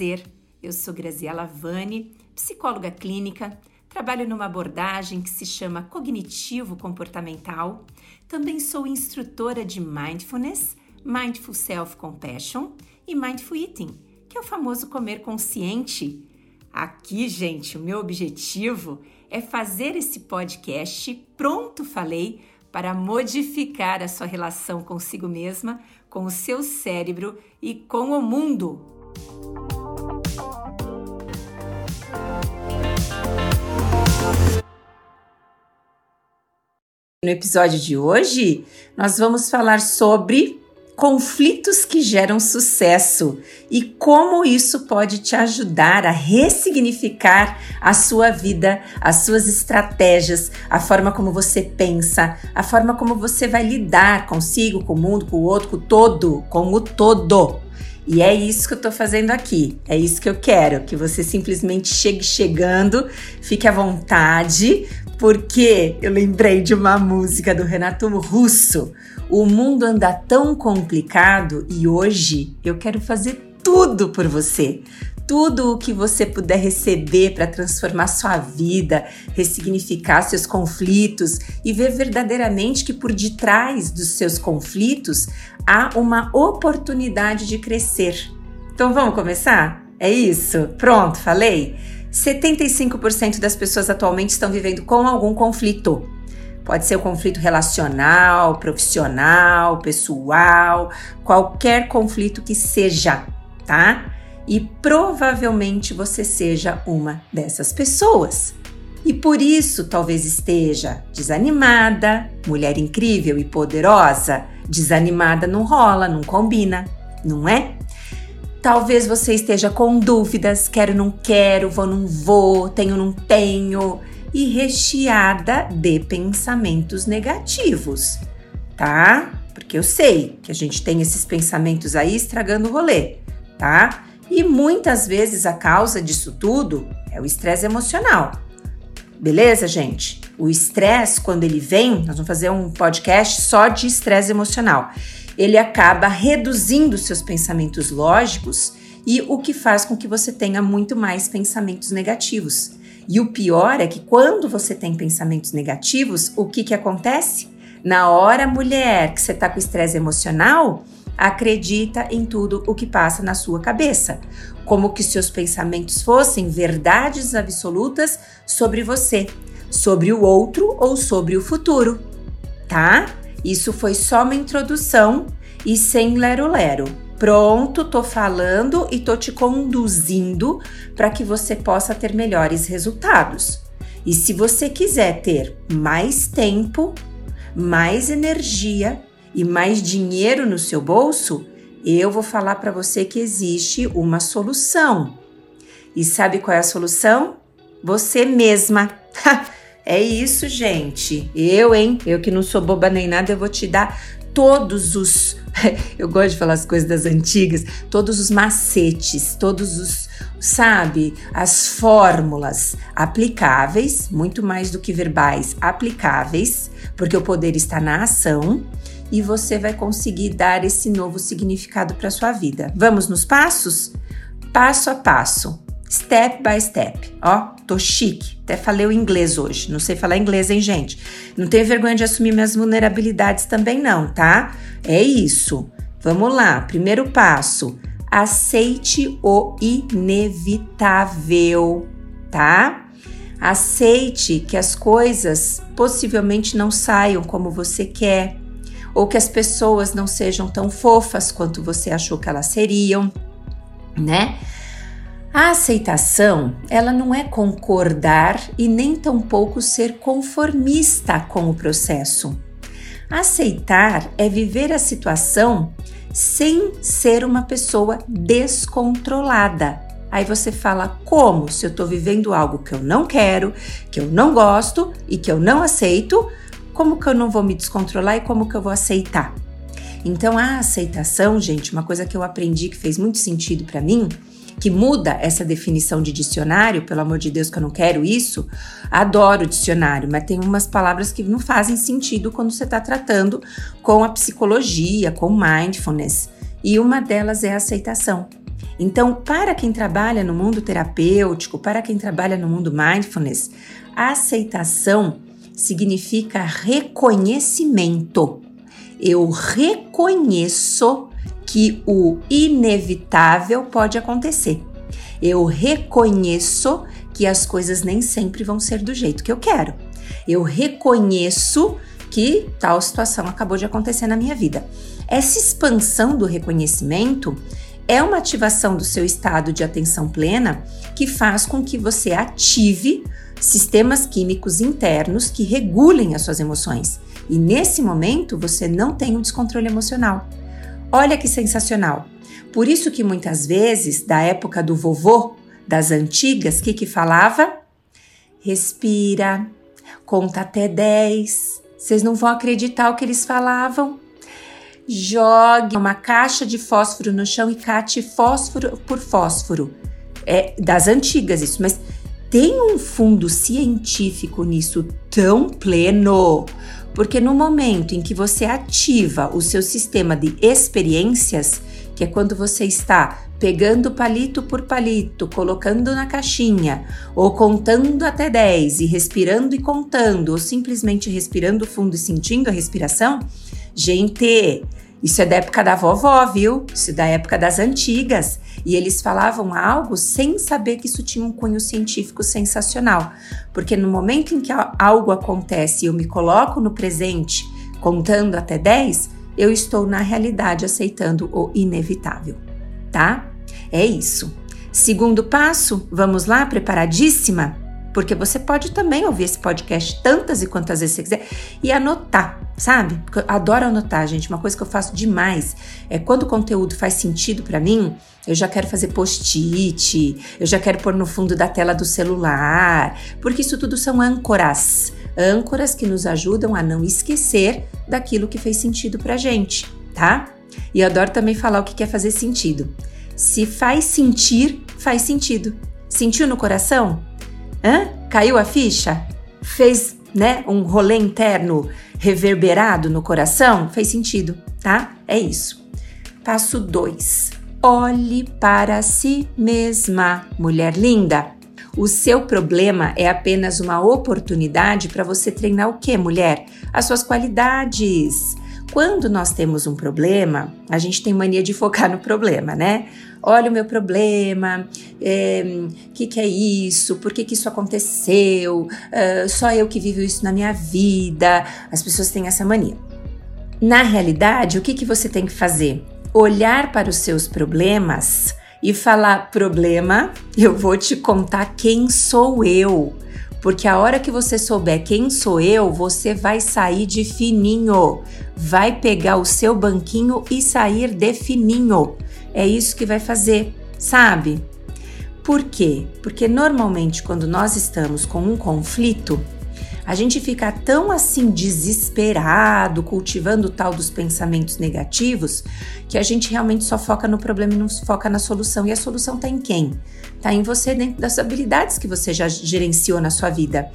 prazer. Eu sou Graziela Vani, psicóloga clínica, trabalho numa abordagem que se chama cognitivo comportamental. Também sou instrutora de mindfulness, mindful self-compassion e mindful eating, que é o famoso comer consciente. Aqui, gente, o meu objetivo é fazer esse podcast pronto falei para modificar a sua relação consigo mesma, com o seu cérebro e com o mundo. No episódio de hoje, nós vamos falar sobre conflitos que geram sucesso e como isso pode te ajudar a ressignificar a sua vida, as suas estratégias, a forma como você pensa, a forma como você vai lidar consigo, com o mundo, com o outro, com o todo, com o todo. E é isso que eu tô fazendo aqui. É isso que eu quero, que você simplesmente chegue chegando, fique à vontade, porque eu lembrei de uma música do Renato Russo. O mundo anda tão complicado e hoje eu quero fazer tudo por você. Tudo o que você puder receber para transformar sua vida, ressignificar seus conflitos e ver verdadeiramente que por detrás dos seus conflitos há uma oportunidade de crescer. Então vamos começar? É isso? Pronto, falei? 75% das pessoas atualmente estão vivendo com algum conflito. Pode ser um conflito relacional, profissional, pessoal, qualquer conflito que seja, tá? E provavelmente você seja uma dessas pessoas. E por isso talvez esteja desanimada, mulher incrível e poderosa. Desanimada não rola, não combina, não é? Talvez você esteja com dúvidas, quero, não quero, vou, não vou, tenho, não tenho, e recheada de pensamentos negativos, tá? Porque eu sei que a gente tem esses pensamentos aí estragando o rolê, tá? E muitas vezes a causa disso tudo é o estresse emocional. Beleza, gente? O estresse, quando ele vem, nós vamos fazer um podcast só de estresse emocional ele acaba reduzindo seus pensamentos lógicos e o que faz com que você tenha muito mais pensamentos negativos. E o pior é que quando você tem pensamentos negativos, o que, que acontece? Na hora, mulher, que você está com estresse emocional, acredita em tudo o que passa na sua cabeça, como que seus pensamentos fossem verdades absolutas sobre você, sobre o outro ou sobre o futuro, tá? Isso foi só uma introdução e sem lero-lero. Pronto, tô falando e tô te conduzindo para que você possa ter melhores resultados. E se você quiser ter mais tempo, mais energia e mais dinheiro no seu bolso, eu vou falar para você que existe uma solução. E sabe qual é a solução? Você mesma. É isso, gente. Eu, hein? Eu que não sou boba nem nada, eu vou te dar todos os. Eu gosto de falar as coisas das antigas, todos os macetes, todos os, sabe, as fórmulas aplicáveis, muito mais do que verbais, aplicáveis, porque o poder está na ação e você vai conseguir dar esse novo significado para sua vida. Vamos nos passos? Passo a passo. Step by step. Ó, tô chique. Até falei o inglês hoje. Não sei falar inglês, hein, gente? Não tenho vergonha de assumir minhas vulnerabilidades também, não, tá? É isso. Vamos lá. Primeiro passo: aceite o inevitável, tá? Aceite que as coisas possivelmente não saiam como você quer, ou que as pessoas não sejam tão fofas quanto você achou que elas seriam, né? A aceitação, ela não é concordar e nem tampouco ser conformista com o processo. Aceitar é viver a situação sem ser uma pessoa descontrolada. Aí você fala: como? Se eu estou vivendo algo que eu não quero, que eu não gosto e que eu não aceito, como que eu não vou me descontrolar e como que eu vou aceitar? Então, a aceitação, gente, uma coisa que eu aprendi que fez muito sentido para mim que muda essa definição de dicionário, pelo amor de Deus que eu não quero isso, adoro dicionário, mas tem umas palavras que não fazem sentido quando você está tratando com a psicologia, com mindfulness, e uma delas é a aceitação. Então, para quem trabalha no mundo terapêutico, para quem trabalha no mundo mindfulness, a aceitação significa reconhecimento. Eu reconheço que o inevitável pode acontecer. Eu reconheço que as coisas nem sempre vão ser do jeito que eu quero. Eu reconheço que tal situação acabou de acontecer na minha vida. Essa expansão do reconhecimento é uma ativação do seu estado de atenção plena que faz com que você ative sistemas químicos internos que regulem as suas emoções. E nesse momento você não tem um descontrole emocional. Olha que sensacional! Por isso que muitas vezes, da época do vovô, das antigas, o que, que falava? Respira, conta até 10. Vocês não vão acreditar o que eles falavam. Jogue uma caixa de fósforo no chão e cate fósforo por fósforo. É das antigas isso, mas tem um fundo científico nisso tão pleno, porque no momento em que você ativa o seu sistema de experiências, que é quando você está pegando palito por palito, colocando na caixinha, ou contando até 10 e respirando e contando, ou simplesmente respirando fundo e sentindo a respiração, gente, isso é da época da vovó, viu? Isso é da época das antigas. E eles falavam algo sem saber que isso tinha um cunho científico sensacional. Porque no momento em que algo acontece e eu me coloco no presente, contando até 10, eu estou na realidade aceitando o inevitável, tá? É isso. Segundo passo, vamos lá, preparadíssima? Porque você pode também ouvir esse podcast tantas e quantas vezes você quiser e anotar, sabe? Porque eu adoro anotar, gente. Uma coisa que eu faço demais é quando o conteúdo faz sentido para mim, eu já quero fazer post-it, eu já quero pôr no fundo da tela do celular, porque isso tudo são âncoras. Âncoras que nos ajudam a não esquecer daquilo que fez sentido pra gente, tá? E eu adoro também falar o que quer fazer sentido. Se faz sentir, faz sentido. Sentiu no coração? Hã? Caiu a ficha? Fez, né, um rolê interno reverberado no coração? Fez sentido, tá? É isso. Passo 2. Olhe para si mesma, mulher linda. O seu problema é apenas uma oportunidade para você treinar o que, mulher? As suas qualidades. Quando nós temos um problema, a gente tem mania de focar no problema, né? olha o meu problema, o é, que, que é isso, por que, que isso aconteceu, uh, só eu que vivo isso na minha vida. As pessoas têm essa mania. Na realidade, o que, que você tem que fazer? Olhar para os seus problemas e falar: problema, eu vou te contar quem sou eu. Porque a hora que você souber quem sou eu, você vai sair de fininho. Vai pegar o seu banquinho e sair de fininho é isso que vai fazer, sabe? Por quê? Porque normalmente quando nós estamos com um conflito, a gente fica tão assim desesperado, cultivando o tal dos pensamentos negativos, que a gente realmente só foca no problema e não foca na solução. E a solução está em quem? Está em você, dentro das habilidades que você já gerenciou na sua vida.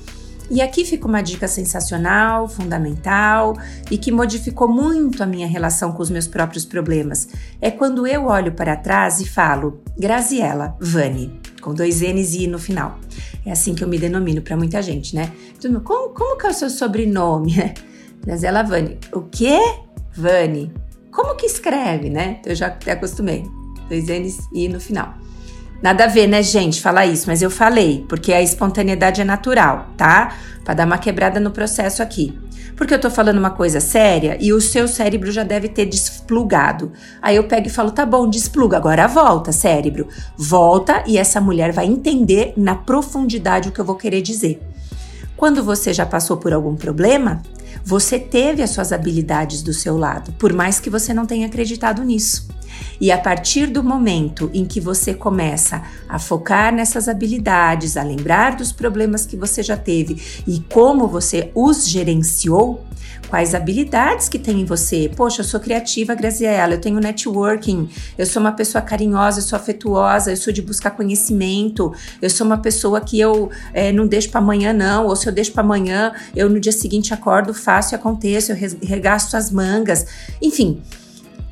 E aqui fica uma dica sensacional, fundamental e que modificou muito a minha relação com os meus próprios problemas. É quando eu olho para trás e falo Graziela Vani, com dois N's e I no final. É assim que eu me denomino para muita gente, né? Como, como que é o seu sobrenome? Graziela Vani. O quê? Vani. Como que escreve, né? Eu já até acostumei. Dois N's e I no final. Nada a ver, né, gente, falar isso, mas eu falei, porque a espontaneidade é natural, tá? Para dar uma quebrada no processo aqui. Porque eu tô falando uma coisa séria e o seu cérebro já deve ter desplugado. Aí eu pego e falo: tá bom, despluga, agora volta, cérebro. Volta e essa mulher vai entender na profundidade o que eu vou querer dizer. Quando você já passou por algum problema, você teve as suas habilidades do seu lado, por mais que você não tenha acreditado nisso. E a partir do momento em que você começa a focar nessas habilidades, a lembrar dos problemas que você já teve e como você os gerenciou, quais habilidades que tem em você. Poxa, eu sou criativa, Graziella, eu tenho networking, eu sou uma pessoa carinhosa, eu sou afetuosa, eu sou de buscar conhecimento, eu sou uma pessoa que eu é, não deixo para amanhã, não, ou se eu deixo para amanhã, eu no dia seguinte acordo, faço e aconteço, eu regasto as mangas. Enfim,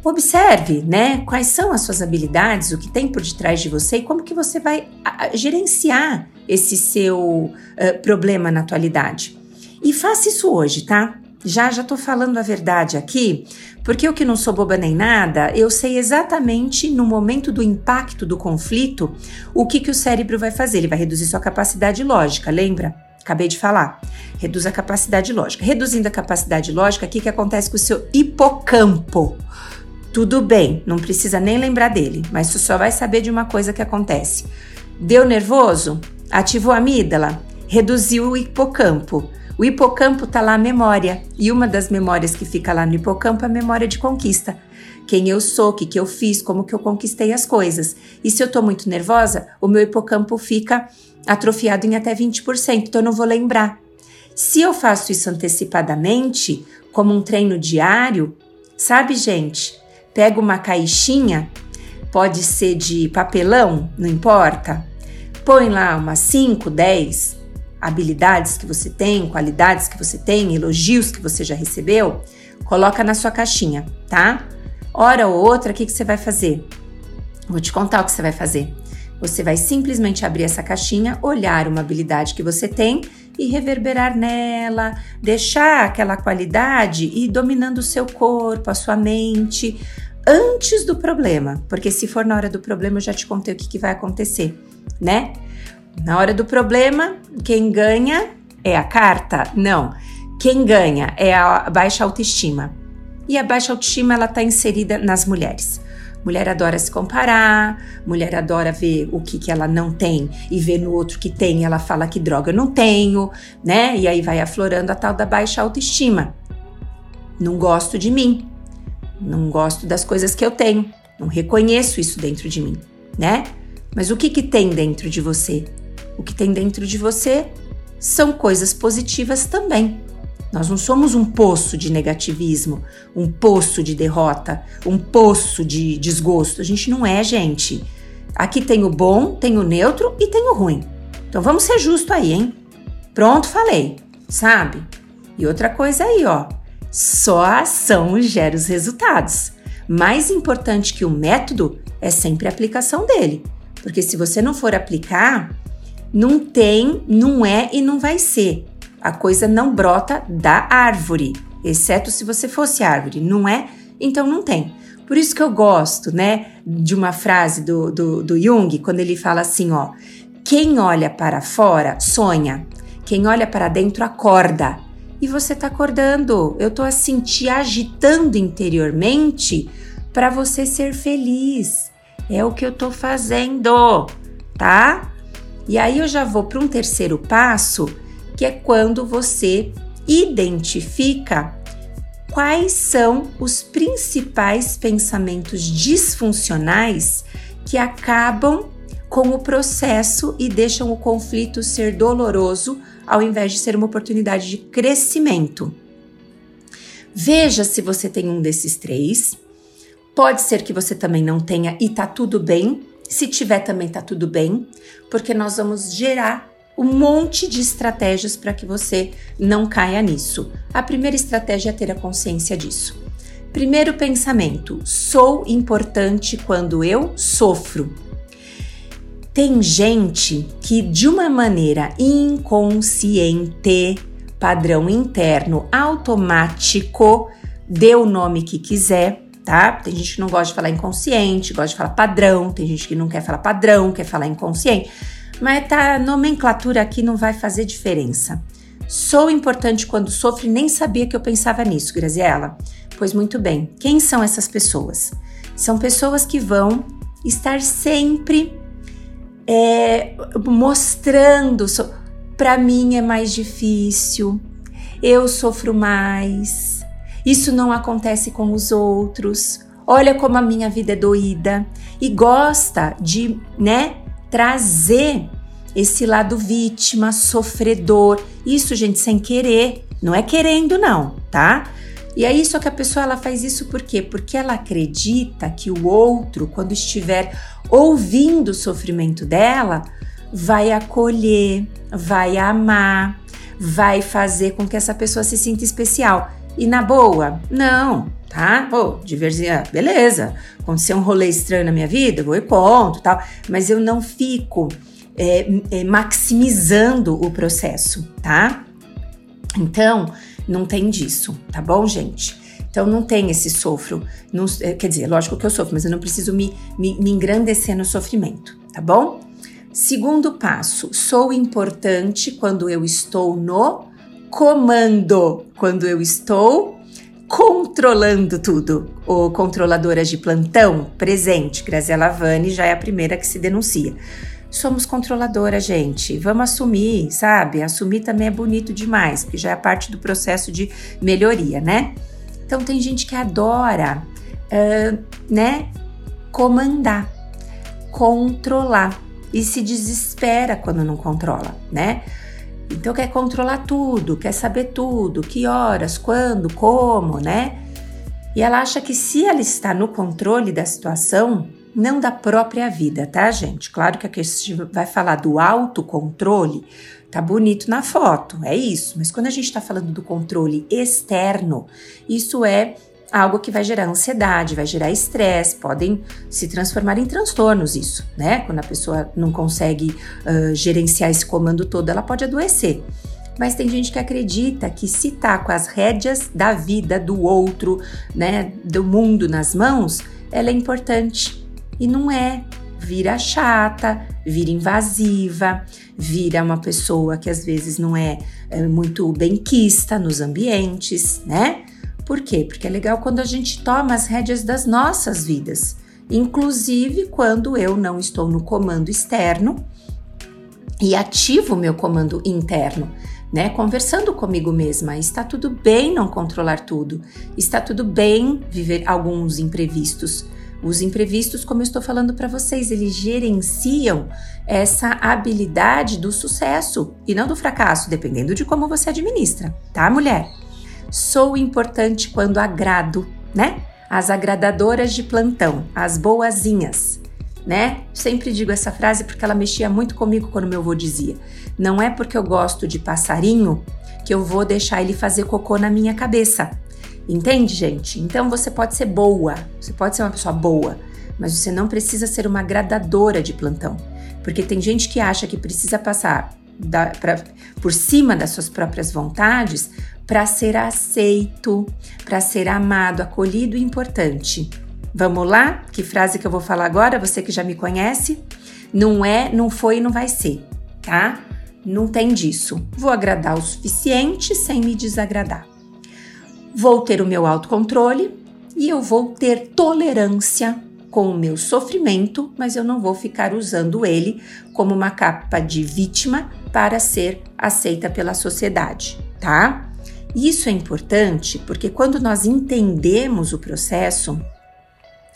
observe, né, quais são as suas habilidades, o que tem por detrás de você e como que você vai gerenciar esse seu uh, problema na atualidade. E faça isso hoje, tá? Já já tô falando a verdade aqui, porque eu que não sou boba nem nada, eu sei exatamente no momento do impacto do conflito o que que o cérebro vai fazer. Ele vai reduzir sua capacidade lógica, lembra? Acabei de falar. Reduz a capacidade lógica. Reduzindo a capacidade lógica, o que que acontece com o seu hipocampo? Tudo bem, não precisa nem lembrar dele, mas tu só vai saber de uma coisa que acontece. Deu nervoso? Ativou a amígdala? Reduziu o hipocampo o hipocampo está lá a memória, e uma das memórias que fica lá no hipocampo é a memória de conquista. Quem eu sou, o que, que eu fiz, como que eu conquistei as coisas. E se eu estou muito nervosa, o meu hipocampo fica atrofiado em até 20%, então eu não vou lembrar. Se eu faço isso antecipadamente, como um treino diário, sabe, gente? Pego uma caixinha, pode ser de papelão, não importa. Põe lá umas 5, 10 habilidades que você tem, qualidades que você tem, elogios que você já recebeu, coloca na sua caixinha, tá? Hora ou outra, o que, que você vai fazer? Vou te contar o que você vai fazer. Você vai simplesmente abrir essa caixinha, olhar uma habilidade que você tem e reverberar nela, deixar aquela qualidade e dominando o seu corpo, a sua mente, antes do problema. Porque se for na hora do problema, eu já te contei o que, que vai acontecer, né? Na hora do problema, quem ganha é a carta? Não. Quem ganha é a baixa autoestima. E a baixa autoestima ela está inserida nas mulheres. Mulher adora se comparar, mulher adora ver o que, que ela não tem e ver no outro que tem, ela fala que droga eu não tenho, né? E aí vai aflorando a tal da baixa autoestima. Não gosto de mim, não gosto das coisas que eu tenho, não reconheço isso dentro de mim, né? Mas o que, que tem dentro de você? O que tem dentro de você são coisas positivas também. Nós não somos um poço de negativismo, um poço de derrota, um poço de desgosto. A gente não é, gente. Aqui tem o bom, tem o neutro e tem o ruim. Então vamos ser justo aí, hein? Pronto, falei, sabe? E outra coisa aí, ó. Só a ação gera os resultados. Mais importante que o método é sempre a aplicação dele. Porque se você não for aplicar, não tem, não é e não vai ser. A coisa não brota da árvore, exceto se você fosse árvore. Não é, então não tem. Por isso que eu gosto, né, de uma frase do, do, do Jung, quando ele fala assim, ó, quem olha para fora sonha, quem olha para dentro acorda. E você tá acordando. Eu tô assim te agitando interiormente para você ser feliz. É o que eu tô fazendo, tá? E aí eu já vou para um terceiro passo, que é quando você identifica quais são os principais pensamentos disfuncionais que acabam com o processo e deixam o conflito ser doloroso ao invés de ser uma oportunidade de crescimento. Veja se você tem um desses três. Pode ser que você também não tenha e tá tudo bem, se tiver também tá tudo bem, porque nós vamos gerar um monte de estratégias para que você não caia nisso. A primeira estratégia é ter a consciência disso. Primeiro pensamento: sou importante quando eu sofro. Tem gente que, de uma maneira inconsciente, padrão interno, automático, dê o nome que quiser, tá? Tem gente que não gosta de falar inconsciente, gosta de falar padrão, tem gente que não quer falar padrão, quer falar inconsciente, mas tá, nomenclatura aqui não vai fazer diferença. Sou importante quando sofre, nem sabia que eu pensava nisso, Graziela. Pois muito bem, quem são essas pessoas? São pessoas que vão estar sempre é, mostrando. So, para mim é mais difícil, eu sofro mais, isso não acontece com os outros. Olha como a minha vida é doída e gosta de, né, trazer esse lado vítima, sofredor. Isso, gente, sem querer, não é querendo não, tá? E aí só que a pessoa ela faz isso por quê? Porque ela acredita que o outro, quando estiver ouvindo o sofrimento dela, vai acolher, vai amar, vai fazer com que essa pessoa se sinta especial. E na boa, não, tá? Pô, diversidade, beleza. Aconteceu um rolê estranho na minha vida, eu vou e conto, tal. Mas eu não fico é, é, maximizando o processo, tá? Então, não tem disso, tá bom, gente? Então não tem esse sofro. Não, é, quer dizer, lógico que eu sofro, mas eu não preciso me, me, me engrandecer no sofrimento, tá bom? Segundo passo, sou importante quando eu estou no comando, quando eu estou controlando tudo. O controladora de plantão presente, Graziela Vani, já é a primeira que se denuncia. Somos controladora, gente. Vamos assumir, sabe? Assumir também é bonito demais, porque já é parte do processo de melhoria, né? Então tem gente que adora, uh, né, comandar, controlar e se desespera quando não controla, né? Então quer controlar tudo, quer saber tudo, que horas, quando, como, né? E ela acha que se ela está no controle da situação, não da própria vida, tá, gente? Claro que a gente vai falar do autocontrole, Tá bonito na foto, é isso. Mas quando a gente está falando do controle externo, isso é algo que vai gerar ansiedade, vai gerar estresse, podem se transformar em transtornos isso, né? Quando a pessoa não consegue uh, gerenciar esse comando todo, ela pode adoecer. Mas tem gente que acredita que se tá com as rédeas da vida do outro, né, do mundo nas mãos, ela é importante. E não é vira chata, vira invasiva, vira uma pessoa que às vezes não é, é muito benquista nos ambientes, né? Por quê? Porque é legal quando a gente toma as rédeas das nossas vidas, inclusive quando eu não estou no comando externo e ativo o meu comando interno. Né, conversando comigo mesma. Está tudo bem não controlar tudo. Está tudo bem viver alguns imprevistos. Os imprevistos, como eu estou falando para vocês, eles gerenciam essa habilidade do sucesso e não do fracasso, dependendo de como você administra, tá, mulher? Sou importante quando agrado, né? As agradadoras de plantão, as boazinhas, né? Sempre digo essa frase porque ela mexia muito comigo quando meu avô dizia: Não é porque eu gosto de passarinho que eu vou deixar ele fazer cocô na minha cabeça. Entende, gente? Então você pode ser boa, você pode ser uma pessoa boa, mas você não precisa ser uma agradadora de plantão. Porque tem gente que acha que precisa passar da, pra, por cima das suas próprias vontades para ser aceito, para ser amado, acolhido e importante. Vamos lá? Que frase que eu vou falar agora, você que já me conhece? Não é, não foi e não vai ser, tá? Não tem disso. Vou agradar o suficiente sem me desagradar vou ter o meu autocontrole e eu vou ter tolerância com o meu sofrimento, mas eu não vou ficar usando ele como uma capa de vítima para ser aceita pela sociedade, tá? Isso é importante porque quando nós entendemos o processo,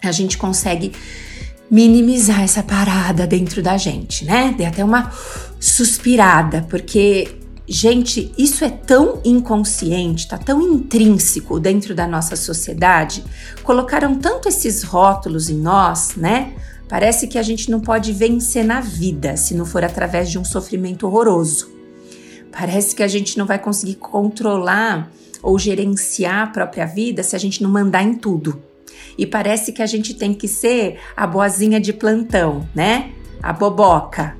a gente consegue minimizar essa parada dentro da gente, né? Dê até uma suspirada, porque Gente, isso é tão inconsciente, tá tão intrínseco dentro da nossa sociedade. Colocaram tanto esses rótulos em nós, né? Parece que a gente não pode vencer na vida se não for através de um sofrimento horroroso. Parece que a gente não vai conseguir controlar ou gerenciar a própria vida se a gente não mandar em tudo. E parece que a gente tem que ser a boazinha de plantão, né? A boboca,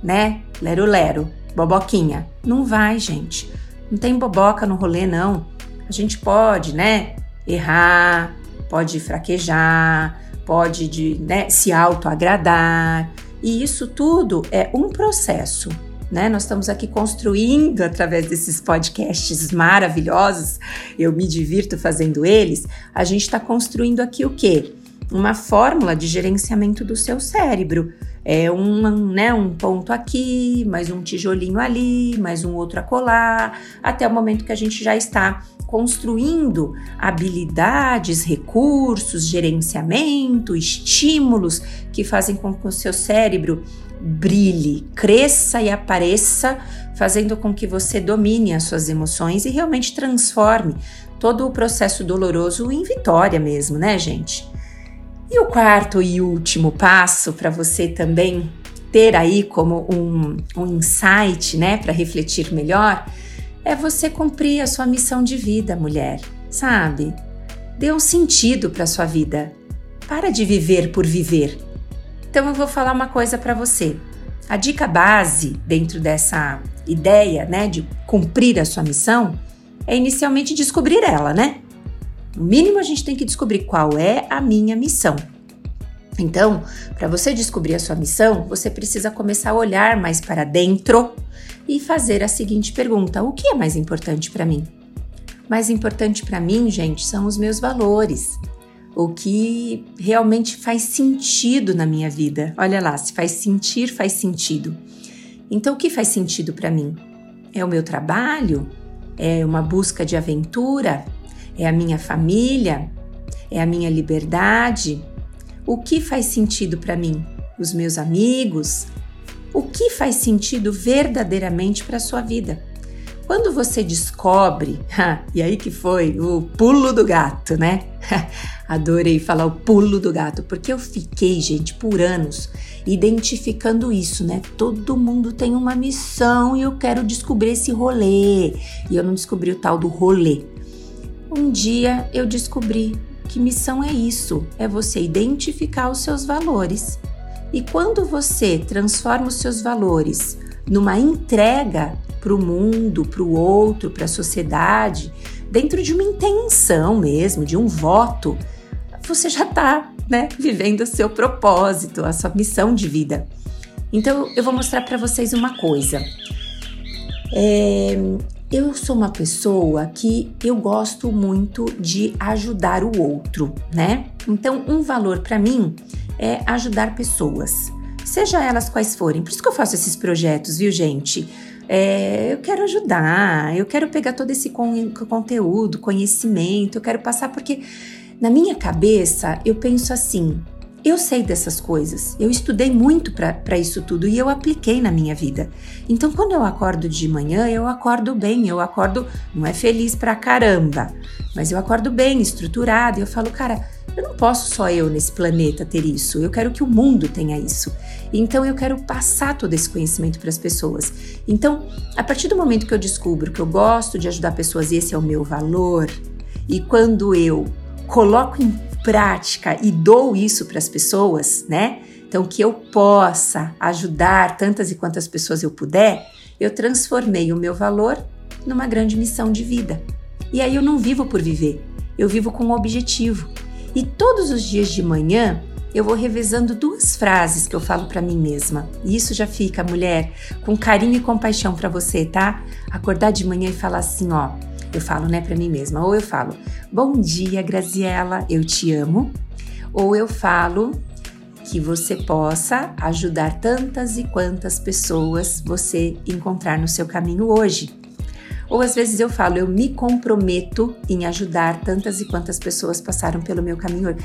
né? Lero lero boboquinha. Não vai, gente. Não tem boboca no rolê, não. A gente pode, né, errar, pode fraquejar, pode de, né, se autoagradar. E isso tudo é um processo. Né? Nós estamos aqui construindo através desses podcasts maravilhosos, eu me divirto fazendo eles. A gente está construindo aqui o quê? Uma fórmula de gerenciamento do seu cérebro é um, né, um ponto aqui, mais um tijolinho ali, mais um outro acolá, até o momento que a gente já está construindo habilidades, recursos, gerenciamento, estímulos que fazem com que o seu cérebro brilhe, cresça e apareça, fazendo com que você domine as suas emoções e realmente transforme todo o processo doloroso em vitória mesmo, né, gente? E o quarto e último passo para você também ter aí como um, um insight, né, para refletir melhor, é você cumprir a sua missão de vida, mulher, sabe? Dê um sentido para sua vida. Para de viver por viver. Então eu vou falar uma coisa para você. A dica base dentro dessa ideia, né, de cumprir a sua missão, é inicialmente descobrir ela, né? No mínimo a gente tem que descobrir qual é a minha missão. Então, para você descobrir a sua missão, você precisa começar a olhar mais para dentro e fazer a seguinte pergunta: o que é mais importante para mim? Mais importante para mim, gente, são os meus valores. O que realmente faz sentido na minha vida. Olha lá, se faz sentir, faz sentido. Então, o que faz sentido para mim? É o meu trabalho? É uma busca de aventura? É a minha família? É a minha liberdade? O que faz sentido para mim? Os meus amigos? O que faz sentido verdadeiramente para a sua vida? Quando você descobre, e aí que foi o pulo do gato, né? Adorei falar o pulo do gato, porque eu fiquei, gente, por anos identificando isso, né? Todo mundo tem uma missão e eu quero descobrir esse rolê. E eu não descobri o tal do rolê. Um dia eu descobri que missão é isso, é você identificar os seus valores. E quando você transforma os seus valores numa entrega para o mundo, para o outro, para a sociedade, dentro de uma intenção mesmo, de um voto, você já está né, vivendo o seu propósito, a sua missão de vida. Então eu vou mostrar para vocês uma coisa. É, eu sou uma pessoa que eu gosto muito de ajudar o outro, né? Então um valor para mim é ajudar pessoas, seja elas quais forem. Por isso que eu faço esses projetos, viu, gente? É, eu quero ajudar, eu quero pegar todo esse con conteúdo, conhecimento, eu quero passar porque na minha cabeça, eu penso assim: eu sei dessas coisas, eu estudei muito para isso tudo e eu apliquei na minha vida. Então, quando eu acordo de manhã, eu acordo bem, eu acordo, não é feliz pra caramba, mas eu acordo bem, estruturado, e eu falo, cara, eu não posso só eu nesse planeta ter isso, eu quero que o mundo tenha isso. Então, eu quero passar todo esse conhecimento para as pessoas. Então, a partir do momento que eu descubro que eu gosto de ajudar pessoas esse é o meu valor, e quando eu coloco em prática e dou isso para as pessoas, né? Então, que eu possa ajudar tantas e quantas pessoas eu puder, eu transformei o meu valor numa grande missão de vida. E aí eu não vivo por viver, eu vivo com um objetivo. E todos os dias de manhã eu vou revezando duas frases que eu falo para mim mesma. E isso já fica, mulher, com carinho e compaixão para você, tá? Acordar de manhã e falar assim, ó: eu falo, né, para mim mesma. Ou eu falo, bom dia, Graziela, eu te amo. Ou eu falo que você possa ajudar tantas e quantas pessoas você encontrar no seu caminho hoje. Ou às vezes eu falo, eu me comprometo em ajudar tantas e quantas pessoas passaram pelo meu caminho hoje.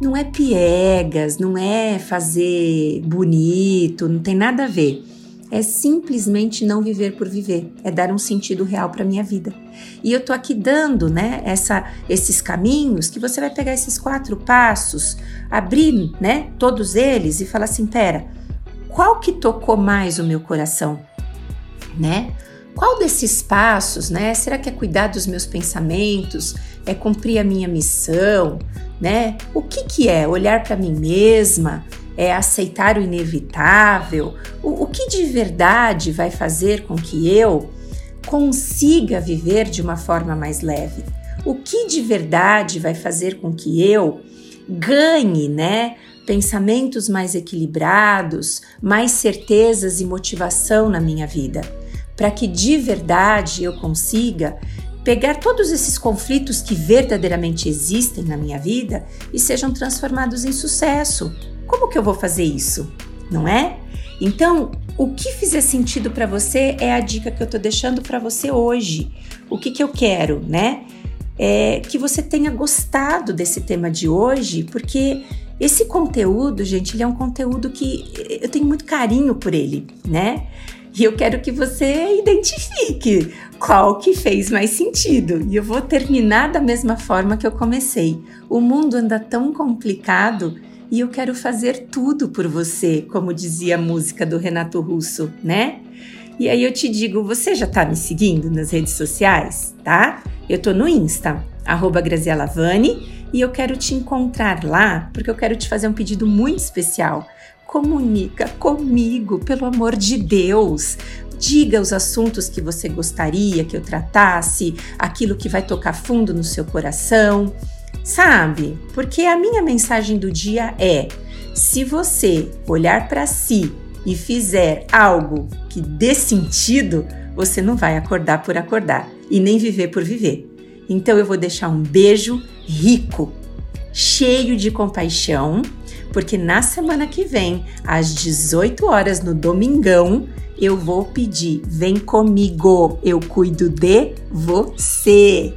Não é piegas, não é fazer bonito, não tem nada a ver é simplesmente não viver por viver, é dar um sentido real para minha vida. E eu tô aqui dando, né, essa, esses caminhos que você vai pegar esses quatro passos, abrir, né, todos eles e falar assim, pera, qual que tocou mais o meu coração, né? Qual desses passos, né? Será que é cuidar dos meus pensamentos? É cumprir a minha missão, né? O que que é olhar para mim mesma? É aceitar o inevitável? O, o que de verdade vai fazer com que eu consiga viver de uma forma mais leve? O que de verdade vai fazer com que eu ganhe, né? Pensamentos mais equilibrados, mais certezas e motivação na minha vida, para que de verdade eu consiga pegar todos esses conflitos que verdadeiramente existem na minha vida e sejam transformados em sucesso, como que eu vou fazer isso? Não é? Então, o que fizer sentido para você é a dica que eu tô deixando para você hoje. O que que eu quero, né? É que você tenha gostado desse tema de hoje, porque esse conteúdo, gente, ele é um conteúdo que eu tenho muito carinho por ele, né? E eu quero que você identifique qual que fez mais sentido. E eu vou terminar da mesma forma que eu comecei. O mundo anda tão complicado e eu quero fazer tudo por você, como dizia a música do Renato Russo, né? E aí eu te digo, você já tá me seguindo nas redes sociais, tá? Eu tô no Insta, arroba Graziela Vani, e eu quero te encontrar lá porque eu quero te fazer um pedido muito especial. Comunica comigo, pelo amor de Deus. Diga os assuntos que você gostaria que eu tratasse, aquilo que vai tocar fundo no seu coração. Sabe? Porque a minha mensagem do dia é: se você olhar para si e fizer algo que dê sentido, você não vai acordar por acordar e nem viver por viver. Então eu vou deixar um beijo rico, cheio de compaixão, porque na semana que vem, às 18 horas no domingão, eu vou pedir: vem comigo, eu cuido de você.